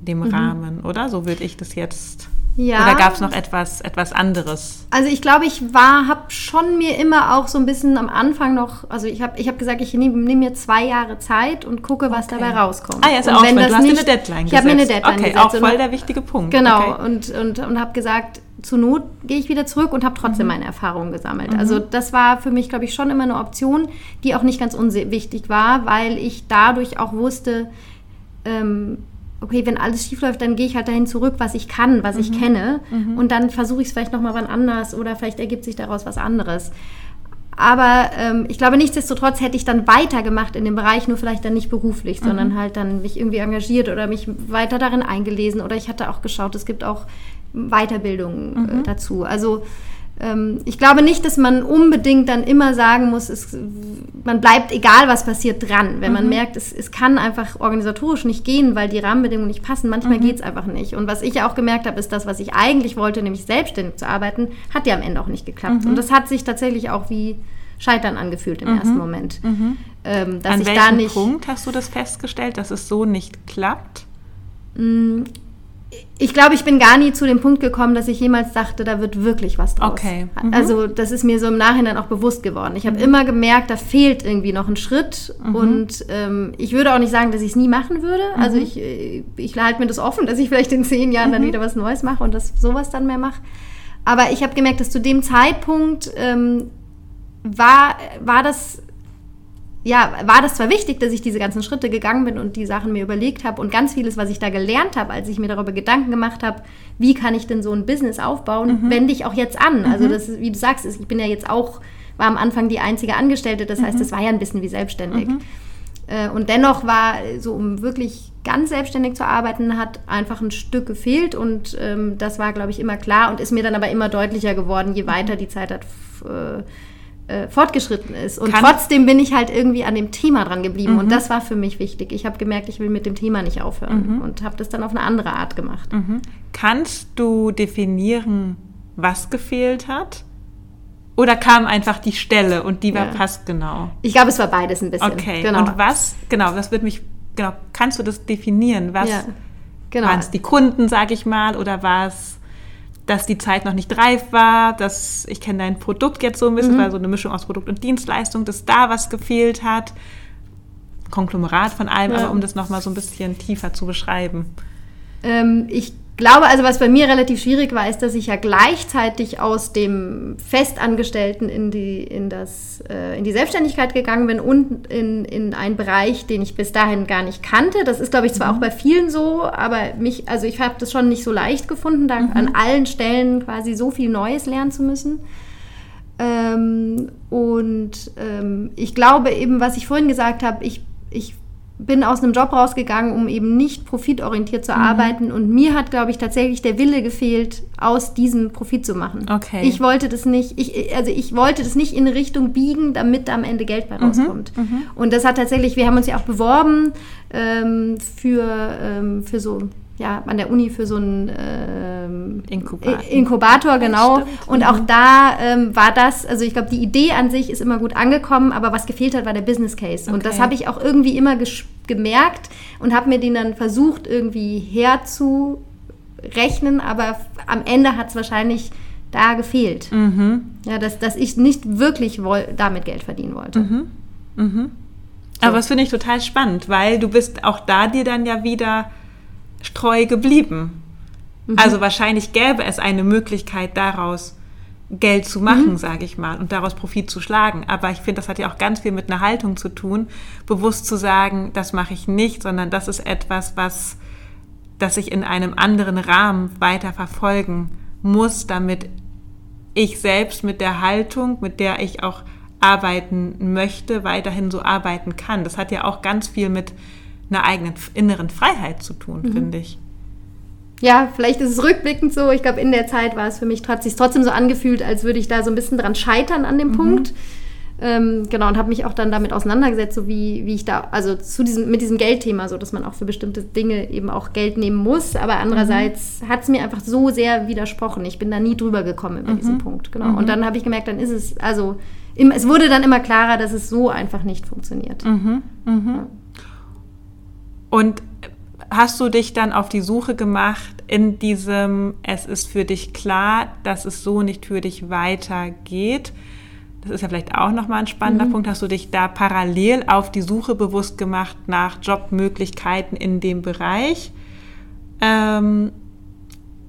dem mhm. Rahmen, oder? So würde ich das jetzt ja. Oder gab es noch etwas, etwas anderes? Also ich glaube, ich war, habe schon mir immer auch so ein bisschen am Anfang noch, also ich habe ich hab gesagt, ich nehme nehm mir zwei Jahre Zeit und gucke, was okay. dabei rauskommt. Ah ja, ist und auch wenn Du hast nicht, eine Deadline Ich habe mir eine Deadline okay, gesetzt. auch voll der wichtige Punkt. Genau, okay. und, und, und habe gesagt, zur Not gehe ich wieder zurück und habe trotzdem mhm. meine Erfahrungen gesammelt. Mhm. Also das war für mich, glaube ich, schon immer eine Option, die auch nicht ganz unwichtig war, weil ich dadurch auch wusste, ähm, okay, wenn alles schief läuft, dann gehe ich halt dahin zurück, was ich kann, was mhm. ich kenne. Mhm. Und dann versuche ich es vielleicht nochmal wann anders oder vielleicht ergibt sich daraus was anderes. Aber ähm, ich glaube, nichtsdestotrotz hätte ich dann weitergemacht in dem Bereich, nur vielleicht dann nicht beruflich, mhm. sondern halt dann mich irgendwie engagiert oder mich weiter darin eingelesen. Oder ich hatte auch geschaut, es gibt auch Weiterbildungen äh, mhm. dazu. Also ich glaube nicht, dass man unbedingt dann immer sagen muss, es, man bleibt, egal was passiert, dran. Wenn man mhm. merkt, es, es kann einfach organisatorisch nicht gehen, weil die Rahmenbedingungen nicht passen. Manchmal mhm. geht es einfach nicht. Und was ich auch gemerkt habe, ist das, was ich eigentlich wollte, nämlich selbstständig zu arbeiten, hat ja am Ende auch nicht geklappt. Mhm. Und das hat sich tatsächlich auch wie Scheitern angefühlt im mhm. ersten Moment. Mhm. Ähm, dass An ich welchem da nicht, Punkt hast du das festgestellt, dass es so nicht klappt? Ich glaube, ich bin gar nie zu dem Punkt gekommen, dass ich jemals dachte, da wird wirklich was draus. Okay. Mhm. Also das ist mir so im Nachhinein auch bewusst geworden. Ich habe mhm. immer gemerkt, da fehlt irgendwie noch ein Schritt. Mhm. Und ähm, ich würde auch nicht sagen, dass ich es nie machen würde. Also mhm. ich, äh, ich halte mir das offen, dass ich vielleicht in zehn Jahren dann mhm. wieder was Neues mache und das sowas dann mehr mache. Aber ich habe gemerkt, dass zu dem Zeitpunkt ähm, war, war das ja, war das zwar wichtig, dass ich diese ganzen Schritte gegangen bin und die Sachen mir überlegt habe und ganz vieles, was ich da gelernt habe, als ich mir darüber Gedanken gemacht habe, wie kann ich denn so ein Business aufbauen, mhm. wende ich auch jetzt an. Mhm. Also das, wie du sagst, ich bin ja jetzt auch, war am Anfang die einzige Angestellte, das mhm. heißt, es war ja ein bisschen wie selbstständig. Mhm. Äh, und dennoch war, so um wirklich ganz selbstständig zu arbeiten, hat einfach ein Stück gefehlt und ähm, das war, glaube ich, immer klar und ist mir dann aber immer deutlicher geworden, je mhm. weiter die Zeit hat äh, äh, fortgeschritten ist. Und Kann trotzdem bin ich halt irgendwie an dem Thema dran geblieben. Mhm. Und das war für mich wichtig. Ich habe gemerkt, ich will mit dem Thema nicht aufhören. Mhm. Und habe das dann auf eine andere Art gemacht. Mhm. Kannst du definieren, was gefehlt hat? Oder kam einfach die Stelle und die war ja. passt genau? Ich glaube, es war beides ein bisschen. Okay. Genau. Und was, genau, das wird mich, genau, kannst du das definieren? Was ja. genau. waren es die Kunden, sage ich mal, oder war es dass die Zeit noch nicht reif war, dass ich kenne dein Produkt jetzt so ein bisschen, mhm. war so eine Mischung aus Produkt und Dienstleistung, dass da was gefehlt hat. Konglomerat von allem, ja. aber um das nochmal so ein bisschen tiefer zu beschreiben. Ähm, ich glaube, also was bei mir relativ schwierig war, ist, dass ich ja gleichzeitig aus dem Festangestellten in die, in das, äh, in die Selbstständigkeit gegangen bin und in, in einen Bereich, den ich bis dahin gar nicht kannte. Das ist, glaube ich, zwar mhm. auch bei vielen so, aber mich, also ich habe das schon nicht so leicht gefunden, da mhm. an allen Stellen quasi so viel Neues lernen zu müssen. Ähm, und ähm, ich glaube eben, was ich vorhin gesagt habe, ich, ich bin aus einem Job rausgegangen, um eben nicht profitorientiert zu mhm. arbeiten. Und mir hat, glaube ich, tatsächlich der Wille gefehlt, aus diesem Profit zu machen. Okay. Ich wollte das nicht, ich, also ich wollte das nicht in eine Richtung biegen, damit am Ende Geld bei mhm. rauskommt. Mhm. Und das hat tatsächlich, wir haben uns ja auch beworben ähm, für, ähm, für so ja, an der Uni für so einen ähm, Inkubator. Inkubator, genau. Und auch da ähm, war das, also ich glaube, die Idee an sich ist immer gut angekommen, aber was gefehlt hat, war der Business Case. Okay. Und das habe ich auch irgendwie immer gemerkt und habe mir den dann versucht, irgendwie herzurechnen, aber am Ende hat es wahrscheinlich da gefehlt. Mhm. Ja, dass, dass ich nicht wirklich damit Geld verdienen wollte. Mhm. Mhm. So. Aber das finde ich total spannend, weil du bist auch da dir dann ja wieder treu geblieben. Mhm. Also wahrscheinlich gäbe es eine Möglichkeit daraus, Geld zu machen, mhm. sage ich mal, und daraus Profit zu schlagen. Aber ich finde, das hat ja auch ganz viel mit einer Haltung zu tun, bewusst zu sagen, das mache ich nicht, sondern das ist etwas, was, das ich in einem anderen Rahmen weiter verfolgen muss, damit ich selbst mit der Haltung, mit der ich auch arbeiten möchte, weiterhin so arbeiten kann. Das hat ja auch ganz viel mit einer eigenen inneren Freiheit zu tun, mhm. finde ich. Ja, vielleicht ist es rückblickend so. Ich glaube, in der Zeit war es für mich hat sich trotzdem so angefühlt, als würde ich da so ein bisschen dran scheitern an dem mhm. Punkt. Ähm, genau, und habe mich auch dann damit auseinandergesetzt, so wie, wie ich da, also zu diesem, mit diesem Geldthema, so dass man auch für bestimmte Dinge eben auch Geld nehmen muss. Aber andererseits mhm. hat es mir einfach so sehr widersprochen. Ich bin da nie drüber gekommen über mhm. diesen Punkt. Genau. Mhm. Und dann habe ich gemerkt, dann ist es, also im, es wurde dann immer klarer, dass es so einfach nicht funktioniert. Mhm. Mhm. Ja. Und hast du dich dann auf die Suche gemacht in diesem, es ist für dich klar, dass es so nicht für dich weitergeht? Das ist ja vielleicht auch nochmal ein spannender mhm. Punkt. Hast du dich da parallel auf die Suche bewusst gemacht nach Jobmöglichkeiten in dem Bereich? Ähm,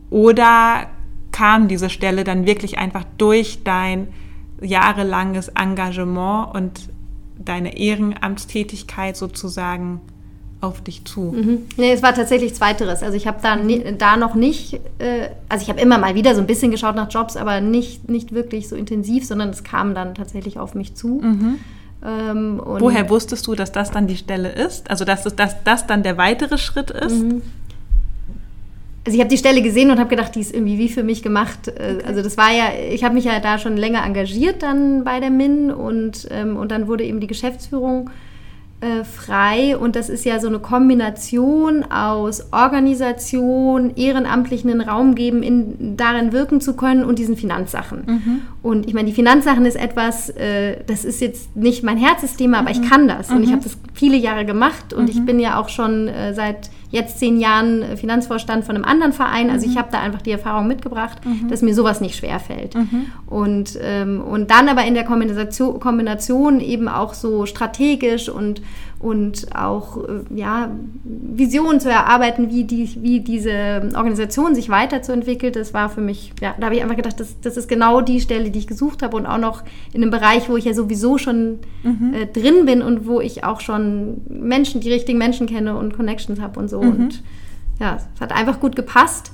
oder kam diese Stelle dann wirklich einfach durch dein jahrelanges Engagement und deine Ehrenamtstätigkeit sozusagen auf dich zu? Mhm. Nee, es war tatsächlich Zweiteres. Also ich habe da, da noch nicht, äh, also ich habe immer mal wieder so ein bisschen geschaut nach Jobs, aber nicht, nicht wirklich so intensiv, sondern es kam dann tatsächlich auf mich zu. Mhm. Ähm, Woher wusstest du, dass das dann die Stelle ist? Also dass, es, dass das dann der weitere Schritt ist? Mhm. Also ich habe die Stelle gesehen und habe gedacht, die ist irgendwie wie für mich gemacht. Äh, okay. Also das war ja, ich habe mich ja da schon länger engagiert dann bei der MIN und, ähm, und dann wurde eben die Geschäftsführung äh, frei und das ist ja so eine Kombination aus Organisation, ehrenamtlichen Raum geben, in, darin wirken zu können und diesen Finanzsachen. Mhm. Und ich meine, die Finanzsachen ist etwas, äh, das ist jetzt nicht mein Herzensthema, aber mhm. ich kann das und ich mhm. habe das viele Jahre gemacht und ich mhm. bin ja auch schon äh, seit jetzt zehn Jahren äh, Finanzvorstand von einem anderen Verein. Also ich mhm. habe da einfach die Erfahrung mitgebracht, mhm. dass mir sowas nicht schwerfällt. Mhm. Und, ähm, und dann aber in der Kombination, Kombination eben auch so strategisch und, und auch äh, ja, Visionen zu erarbeiten, wie, die, wie diese Organisation sich weiterzuentwickelt, das war für mich, ja, da habe ich einfach gedacht, das, das ist genau die Stelle, die ich gesucht habe und auch noch in einem Bereich, wo ich ja sowieso schon mhm. äh, drin bin und wo ich auch schon Menschen, die richtigen Menschen kenne und Connections habe und so. Mhm. Und ja, es hat einfach gut gepasst.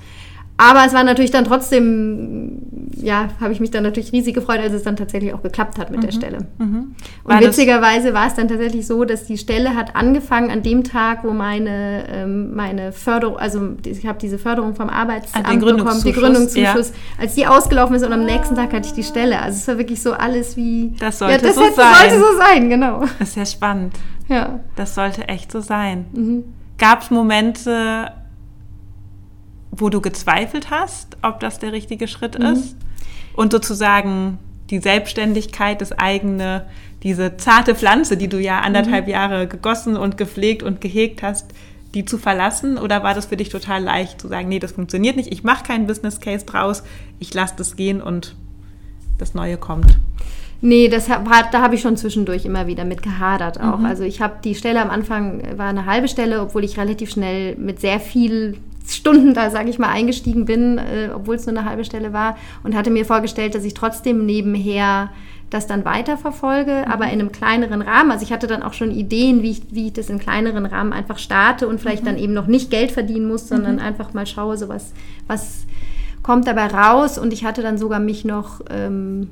Aber es war natürlich dann trotzdem, ja, habe ich mich dann natürlich riesig gefreut, als es dann tatsächlich auch geklappt hat mit mhm. der Stelle. Mhm. Und witzigerweise war es dann tatsächlich so, dass die Stelle hat angefangen an dem Tag, wo meine, ähm, meine Förderung, also ich habe diese Förderung vom Arbeitsamt ah, bekommen, die Gründungszuschuss, ja. als die ausgelaufen ist und am nächsten Tag hatte ich die Stelle. Also es war wirklich so alles wie... Das sollte ja, das so hätte, sein. sollte so sein, genau. Das ist ja spannend. Ja. Das sollte echt so sein. Mhm. Gab es Momente, wo du gezweifelt hast, ob das der richtige Schritt mhm. ist. Und sozusagen die Selbstständigkeit, das eigene, diese zarte Pflanze, die du ja anderthalb mhm. Jahre gegossen und gepflegt und gehegt hast, die zu verlassen? Oder war das für dich total leicht zu sagen, nee, das funktioniert nicht, ich mache keinen Business Case draus, ich lasse das gehen und das Neue kommt? Nee, das hab, da habe ich schon zwischendurch immer wieder mit gehadert auch. Mhm. Also ich habe die Stelle am Anfang, war eine halbe Stelle, obwohl ich relativ schnell mit sehr viel Stunden da, sage ich mal, eingestiegen bin, äh, obwohl es nur eine halbe Stelle war und hatte mir vorgestellt, dass ich trotzdem nebenher das dann weiterverfolge, mhm. aber in einem kleineren Rahmen. Also ich hatte dann auch schon Ideen, wie ich, wie ich das in kleineren Rahmen einfach starte und vielleicht mhm. dann eben noch nicht Geld verdienen muss, sondern mhm. einfach mal schaue, so was, was kommt dabei raus. Und ich hatte dann sogar mich noch, ähm,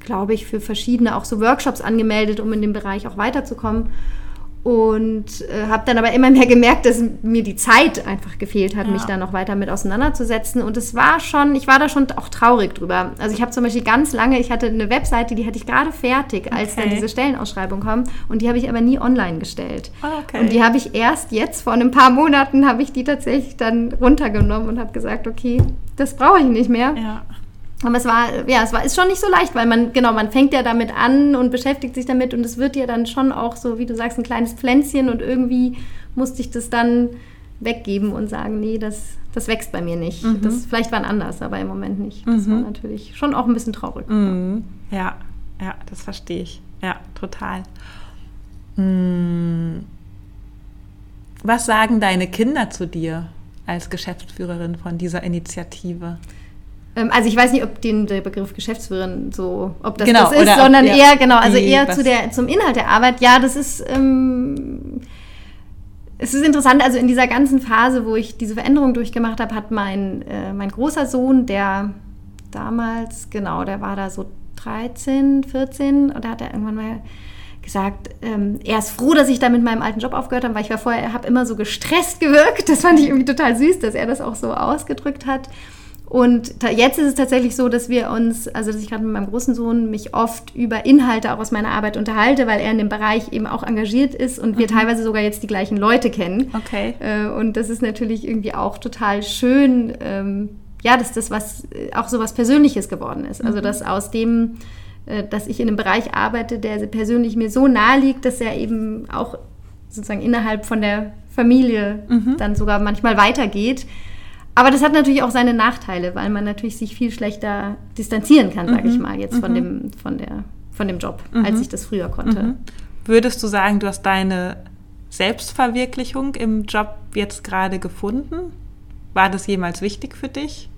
glaube ich, für verschiedene auch so Workshops angemeldet, um in dem Bereich auch weiterzukommen und äh, habe dann aber immer mehr gemerkt, dass mir die Zeit einfach gefehlt hat, ja. mich da noch weiter mit auseinanderzusetzen. Und es war schon, ich war da schon auch traurig drüber. Also ich habe zum Beispiel ganz lange, ich hatte eine Webseite, die hatte ich gerade fertig, als okay. dann diese Stellenausschreibung kam. Und die habe ich aber nie online gestellt. Oh, okay. Und die habe ich erst jetzt, vor ein paar Monaten, habe ich die tatsächlich dann runtergenommen und habe gesagt, okay, das brauche ich nicht mehr. Ja. Aber es war, ja, es war, ist schon nicht so leicht, weil man, genau, man fängt ja damit an und beschäftigt sich damit und es wird ja dann schon auch so, wie du sagst, ein kleines Pflänzchen und irgendwie musste ich das dann weggeben und sagen, nee, das, das wächst bei mir nicht. Mhm. Das vielleicht war anders, aber im Moment nicht. Das mhm. war natürlich schon auch ein bisschen traurig. Mhm. Ja, ja, das verstehe ich. Ja, total. Hm. Was sagen deine Kinder zu dir als Geschäftsführerin von dieser Initiative? Ähm, also ich weiß nicht, ob den der Begriff Geschäftsführerin so, ob das genau, das ist, sondern ob, eher genau, also eher zu der zum Inhalt der Arbeit. Ja, das ist ähm, es ist interessant. Also in dieser ganzen Phase, wo ich diese Veränderung durchgemacht habe, hat mein äh, mein großer Sohn, der damals genau, der war da so 13, 14 und da hat er irgendwann mal gesagt, ähm, er ist froh, dass ich da mit meinem alten Job aufgehört habe, weil ich war vorher, habe immer so gestresst gewirkt. Das fand ich irgendwie total süß, dass er das auch so ausgedrückt hat. Und jetzt ist es tatsächlich so, dass wir uns, also dass ich gerade mit meinem großen Sohn mich oft über Inhalte auch aus meiner Arbeit unterhalte, weil er in dem Bereich eben auch engagiert ist und wir mhm. teilweise sogar jetzt die gleichen Leute kennen. Okay. Äh, und das ist natürlich irgendwie auch total schön, ähm, ja, dass das was auch so was Persönliches geworden ist. Also mhm. dass aus dem, äh, dass ich in einem Bereich arbeite, der persönlich mir so nahe liegt, dass er eben auch sozusagen innerhalb von der Familie mhm. dann sogar manchmal weitergeht. Aber das hat natürlich auch seine Nachteile, weil man natürlich sich viel schlechter distanzieren kann, sage ich mhm. mal, jetzt von, mhm. dem, von, der, von dem Job, mhm. als ich das früher konnte. Mhm. Würdest du sagen, du hast deine Selbstverwirklichung im Job jetzt gerade gefunden? War das jemals wichtig für dich?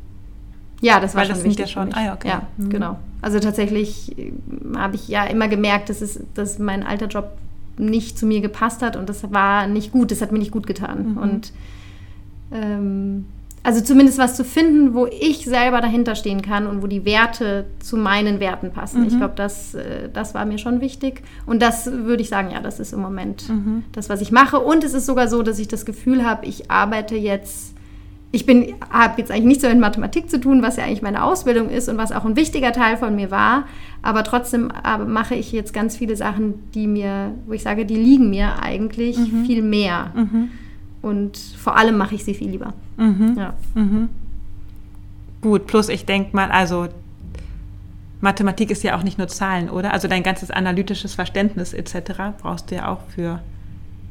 Ja, das war Weil schon das wichtig. Ja, schon, ah, okay. ja mhm. genau. Also tatsächlich äh, habe ich ja immer gemerkt, dass, es, dass mein alter Job nicht zu mir gepasst hat und das war nicht gut, das hat mir nicht gut getan. Mhm. Und ähm, also zumindest was zu finden, wo ich selber dahinter stehen kann und wo die Werte zu meinen Werten passen. Mhm. Ich glaube, das, äh, das war mir schon wichtig. Und das würde ich sagen, ja, das ist im Moment mhm. das, was ich mache. Und es ist sogar so, dass ich das Gefühl habe, ich arbeite jetzt, ich bin, habe jetzt eigentlich nichts so mit Mathematik zu tun, was ja eigentlich meine Ausbildung ist und was auch ein wichtiger Teil von mir war. Aber trotzdem aber mache ich jetzt ganz viele Sachen, die mir, wo ich sage, die liegen mir eigentlich mhm. viel mehr. Und vor allem mache ich sie viel lieber. Mhm. Ja. Mhm. Gut, plus ich denke mal, also Mathematik ist ja auch nicht nur Zahlen, oder? Also dein ganzes analytisches Verständnis etc. brauchst du ja auch für,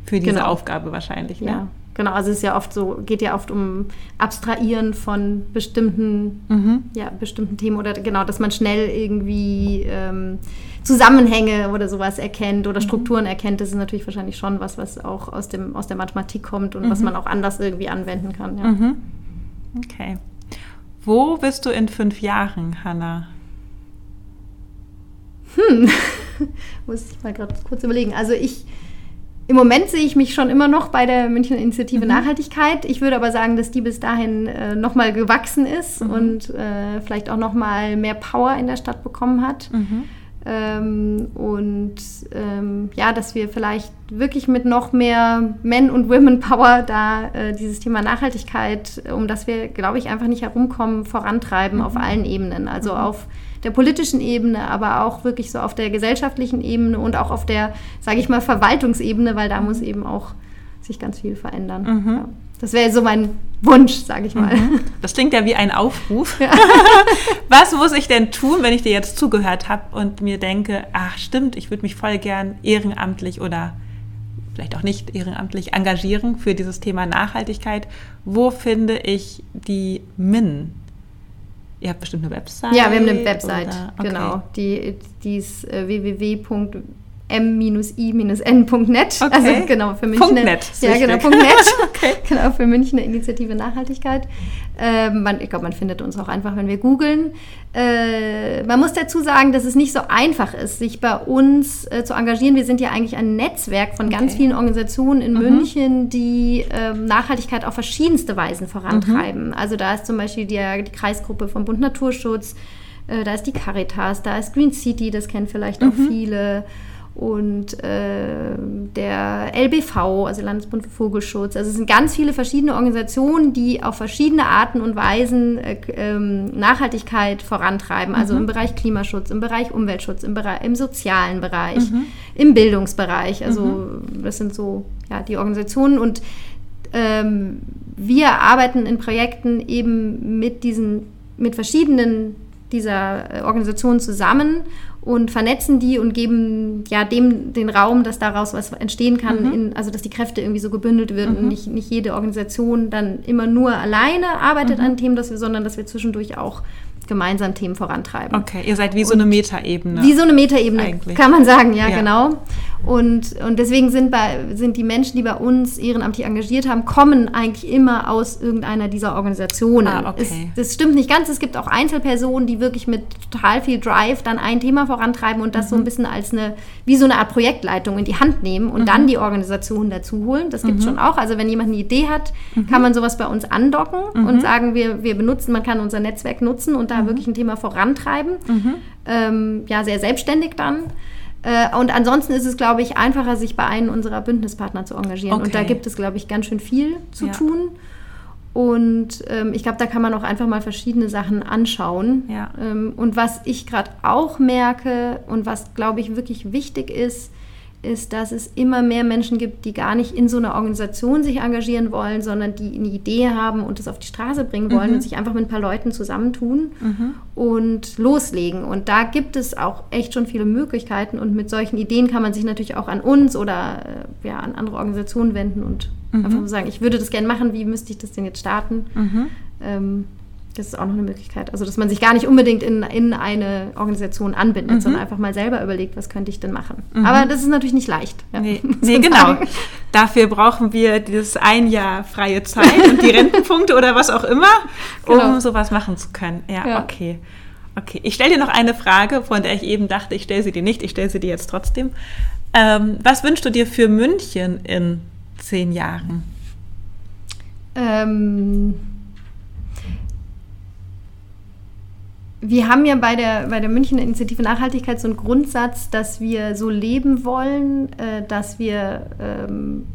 für diese genau. Aufgabe wahrscheinlich. Ne? Ja, genau. Also es ist ja oft so, geht ja oft um Abstrahieren von bestimmten, mhm. ja, bestimmten Themen oder genau, dass man schnell irgendwie ähm, Zusammenhänge oder sowas erkennt oder mhm. Strukturen erkennt, das ist natürlich wahrscheinlich schon was, was auch aus, dem, aus der Mathematik kommt und mhm. was man auch anders irgendwie anwenden kann. Ja. Mhm. Okay. Wo bist du in fünf Jahren, Hanna? Hm, muss ich mal gerade kurz überlegen. Also ich, im Moment sehe ich mich schon immer noch bei der Münchner Initiative mhm. Nachhaltigkeit. Ich würde aber sagen, dass die bis dahin äh, nochmal gewachsen ist mhm. und äh, vielleicht auch nochmal mehr Power in der Stadt bekommen hat. Mhm. Ähm, und ähm, ja, dass wir vielleicht wirklich mit noch mehr Men- und Women-Power da äh, dieses Thema Nachhaltigkeit, um das wir, glaube ich, einfach nicht herumkommen, vorantreiben mhm. auf allen Ebenen. Also mhm. auf der politischen Ebene, aber auch wirklich so auf der gesellschaftlichen Ebene und auch auf der, sage ich mal, Verwaltungsebene, weil da muss eben auch sich ganz viel verändern. Mhm. Ja. Das wäre so mein Wunsch, sage ich mal. Mhm. Das klingt ja wie ein Aufruf. Ja. Was muss ich denn tun, wenn ich dir jetzt zugehört habe und mir denke, ach stimmt, ich würde mich voll gern ehrenamtlich oder vielleicht auch nicht ehrenamtlich engagieren für dieses Thema Nachhaltigkeit. Wo finde ich die MIN? Ihr habt bestimmt eine Website. Ja, wir haben eine Website, okay. genau. Die, die ist äh, www m-i-n.net. Okay. Also genau für München. Net. Ja, genau, Punkt .net. okay. Genau, für München eine Initiative Nachhaltigkeit. Äh, man, ich glaube, man findet uns auch einfach, wenn wir googeln. Äh, man muss dazu sagen, dass es nicht so einfach ist, sich bei uns äh, zu engagieren. Wir sind ja eigentlich ein Netzwerk von okay. ganz vielen Organisationen in mhm. München, die ähm, Nachhaltigkeit auf verschiedenste Weisen vorantreiben. Mhm. Also da ist zum Beispiel die, die Kreisgruppe vom Bund Naturschutz, äh, da ist die Caritas, da ist Green City, das kennen vielleicht auch mhm. viele und äh, der LBV, also Landesbund für Vogelschutz. Also es sind ganz viele verschiedene Organisationen, die auf verschiedene Arten und Weisen äh, ähm, Nachhaltigkeit vorantreiben. Also mhm. im Bereich Klimaschutz, im Bereich Umweltschutz, im, Bereich, im sozialen Bereich, mhm. im Bildungsbereich. Also mhm. das sind so ja, die Organisationen und ähm, wir arbeiten in Projekten eben mit diesen, mit verschiedenen dieser äh, Organisationen zusammen und vernetzen die und geben ja dem den Raum, dass daraus was entstehen kann, mhm. in, also dass die Kräfte irgendwie so gebündelt werden mhm. und nicht, nicht jede Organisation dann immer nur alleine arbeitet mhm. an Themen, dass wir, sondern dass wir zwischendurch auch gemeinsam Themen vorantreiben. Okay, ihr seid wie so eine Metaebene. Wie so eine Metaebene, kann man sagen, ja, ja, genau. Und, und deswegen sind, bei, sind die Menschen, die bei uns ehrenamtlich engagiert haben, kommen eigentlich immer aus irgendeiner dieser Organisationen. Ah, okay. es, das stimmt nicht ganz. Es gibt auch Einzelpersonen, die wirklich mit total viel Drive dann ein Thema vorantreiben und das mhm. so ein mhm. bisschen als eine, wie so eine Art Projektleitung in die Hand nehmen und mhm. dann die Organisation dazu holen. Das gibt es mhm. schon auch. Also wenn jemand eine Idee hat, mhm. kann man sowas bei uns andocken und sagen, wir, wir benutzen, man kann unser Netzwerk nutzen und da wirklich ein Thema vorantreiben. ähm, ja sehr selbstständig dann. Äh, und ansonsten ist es, glaube ich, einfacher, sich bei einem unserer Bündnispartner zu engagieren. Okay. Und da gibt es, glaube ich, ganz schön viel zu ja. tun. Und ähm, ich glaube, da kann man auch einfach mal verschiedene Sachen anschauen. Ja. Ähm, und was ich gerade auch merke und was, glaube ich, wirklich wichtig ist, ist, dass es immer mehr Menschen gibt, die gar nicht in so einer Organisation sich engagieren wollen, sondern die eine Idee haben und es auf die Straße bringen wollen mhm. und sich einfach mit ein paar Leuten zusammentun mhm. und loslegen. Und da gibt es auch echt schon viele Möglichkeiten und mit solchen Ideen kann man sich natürlich auch an uns oder äh, ja, an andere Organisationen wenden und mhm. einfach sagen, ich würde das gerne machen, wie müsste ich das denn jetzt starten? Mhm. Ähm, das ist auch noch eine Möglichkeit. Also, dass man sich gar nicht unbedingt in, in eine Organisation anbindet, mhm. sondern einfach mal selber überlegt, was könnte ich denn machen. Mhm. Aber das ist natürlich nicht leicht. Ja, nee, nee genau. Dafür brauchen wir dieses ein Jahr freie Zeit und die Rentenpunkte oder was auch immer, um genau. sowas machen zu können. Ja, ja. okay. Okay, ich stelle dir noch eine Frage, von der ich eben dachte, ich stelle sie dir nicht, ich stelle sie dir jetzt trotzdem. Ähm, was wünschst du dir für München in zehn Jahren? Ähm wir haben ja bei der, bei der Münchner Initiative Nachhaltigkeit so einen Grundsatz, dass wir so leben wollen, äh, dass wir ähm,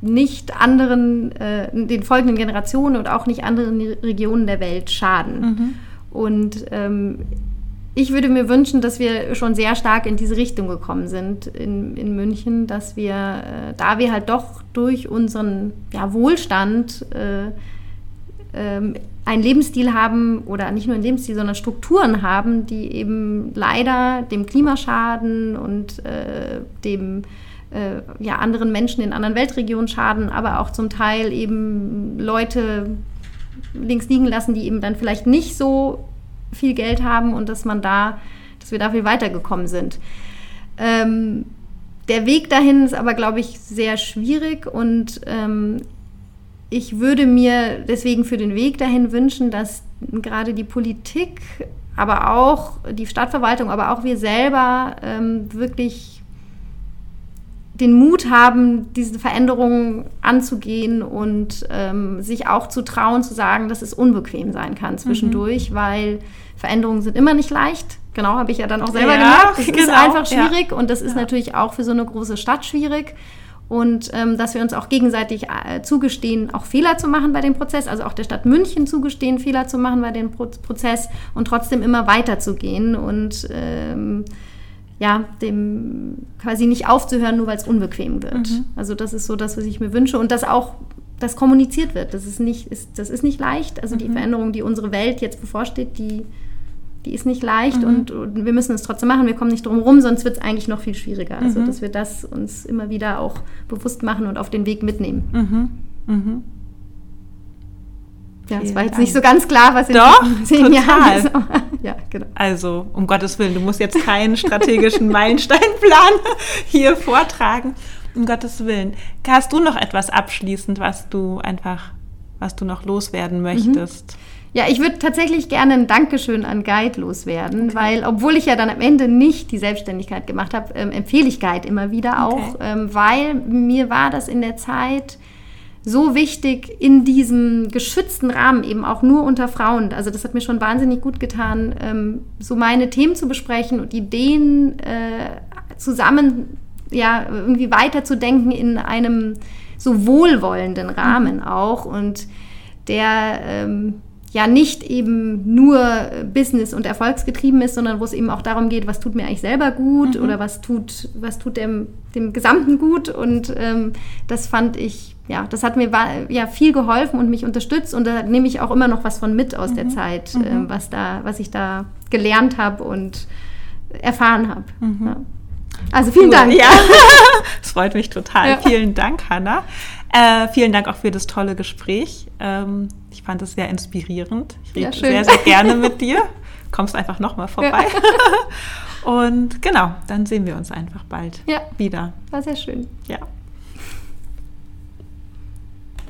nicht anderen, äh, den folgenden Generationen und auch nicht anderen Regionen der Welt schaden. Mhm. Und ähm, ich würde mir wünschen, dass wir schon sehr stark in diese Richtung gekommen sind in, in München, dass wir, äh, da wir halt doch durch unseren ja, Wohlstand äh, ähm, einen Lebensstil haben oder nicht nur einen Lebensstil, sondern Strukturen haben, die eben leider dem Klima schaden und äh, dem äh, ja, anderen Menschen in anderen Weltregionen schaden, aber auch zum Teil eben Leute links liegen lassen, die eben dann vielleicht nicht so viel Geld haben und dass man da, dass wir da viel weitergekommen sind. Ähm, der Weg dahin ist aber, glaube ich, sehr schwierig und ähm, ich würde mir deswegen für den Weg dahin wünschen, dass gerade die Politik, aber auch die Stadtverwaltung, aber auch wir selber ähm, wirklich den Mut haben, diese Veränderungen anzugehen und ähm, sich auch zu trauen, zu sagen, dass es unbequem sein kann zwischendurch, mhm. weil Veränderungen sind immer nicht leicht. Genau, habe ich ja dann auch selber ja, gemerkt. Das genau, ist einfach schwierig ja. und das ist ja. natürlich auch für so eine große Stadt schwierig und ähm, dass wir uns auch gegenseitig äh, zugestehen, auch Fehler zu machen bei dem Prozess, also auch der Stadt München zugestehen, Fehler zu machen bei dem Pro Prozess und trotzdem immer weiterzugehen und ähm, ja, dem quasi nicht aufzuhören, nur weil es unbequem wird. Mhm. Also das ist so das, was ich mir wünsche und dass auch das kommuniziert wird. Das ist nicht, ist, das ist nicht leicht. Also mhm. die Veränderung, die unsere Welt jetzt bevorsteht, die die ist nicht leicht mhm. und, und, wir müssen es trotzdem machen. Wir kommen nicht drum rum, sonst wird es eigentlich noch viel schwieriger. Also, mhm. dass wir das uns immer wieder auch bewusst machen und auf den Weg mitnehmen. Mhm. mhm. Ja, es war jetzt Dank. nicht so ganz klar, was in Doch, zehn total. Jahren ist. ja, genau. Also, um Gottes Willen, du musst jetzt keinen strategischen Meilensteinplan hier vortragen. Um Gottes Willen. Hast du noch etwas abschließend, was du einfach, was du noch loswerden mhm. Ja, ich würde tatsächlich gerne ein Dankeschön an Guide loswerden, okay. weil obwohl ich ja dann am Ende nicht die Selbstständigkeit gemacht habe, ähm, empfehle ich Guide immer wieder auch, okay. ähm, weil mir war das in der Zeit so wichtig, in diesem geschützten Rahmen eben auch nur unter Frauen. Also das hat mir schon wahnsinnig gut getan, ähm, so meine Themen zu besprechen und Ideen äh, zusammen ja irgendwie weiterzudenken in einem so wohlwollenden Rahmen mhm. auch und der ähm, ja nicht eben nur Business und erfolgsgetrieben ist, sondern wo es eben auch darum geht, was tut mir eigentlich selber gut mhm. oder was tut, was tut dem, dem Gesamten gut. Und ähm, das fand ich, ja, das hat mir ja viel geholfen und mich unterstützt und da nehme ich auch immer noch was von mit aus mhm. der Zeit, mhm. äh, was da, was ich da gelernt habe und erfahren habe. Mhm. Ja. Also vielen cool. Dank. Ja, es freut mich total. Ja. Vielen Dank, Hanna. Äh, vielen Dank auch für das tolle Gespräch. Ähm, ich fand es sehr inspirierend. Ich rede ja, sehr, sehr gerne mit dir. Kommst einfach nochmal vorbei. Ja. Und genau, dann sehen wir uns einfach bald ja. wieder. War sehr schön. Ja.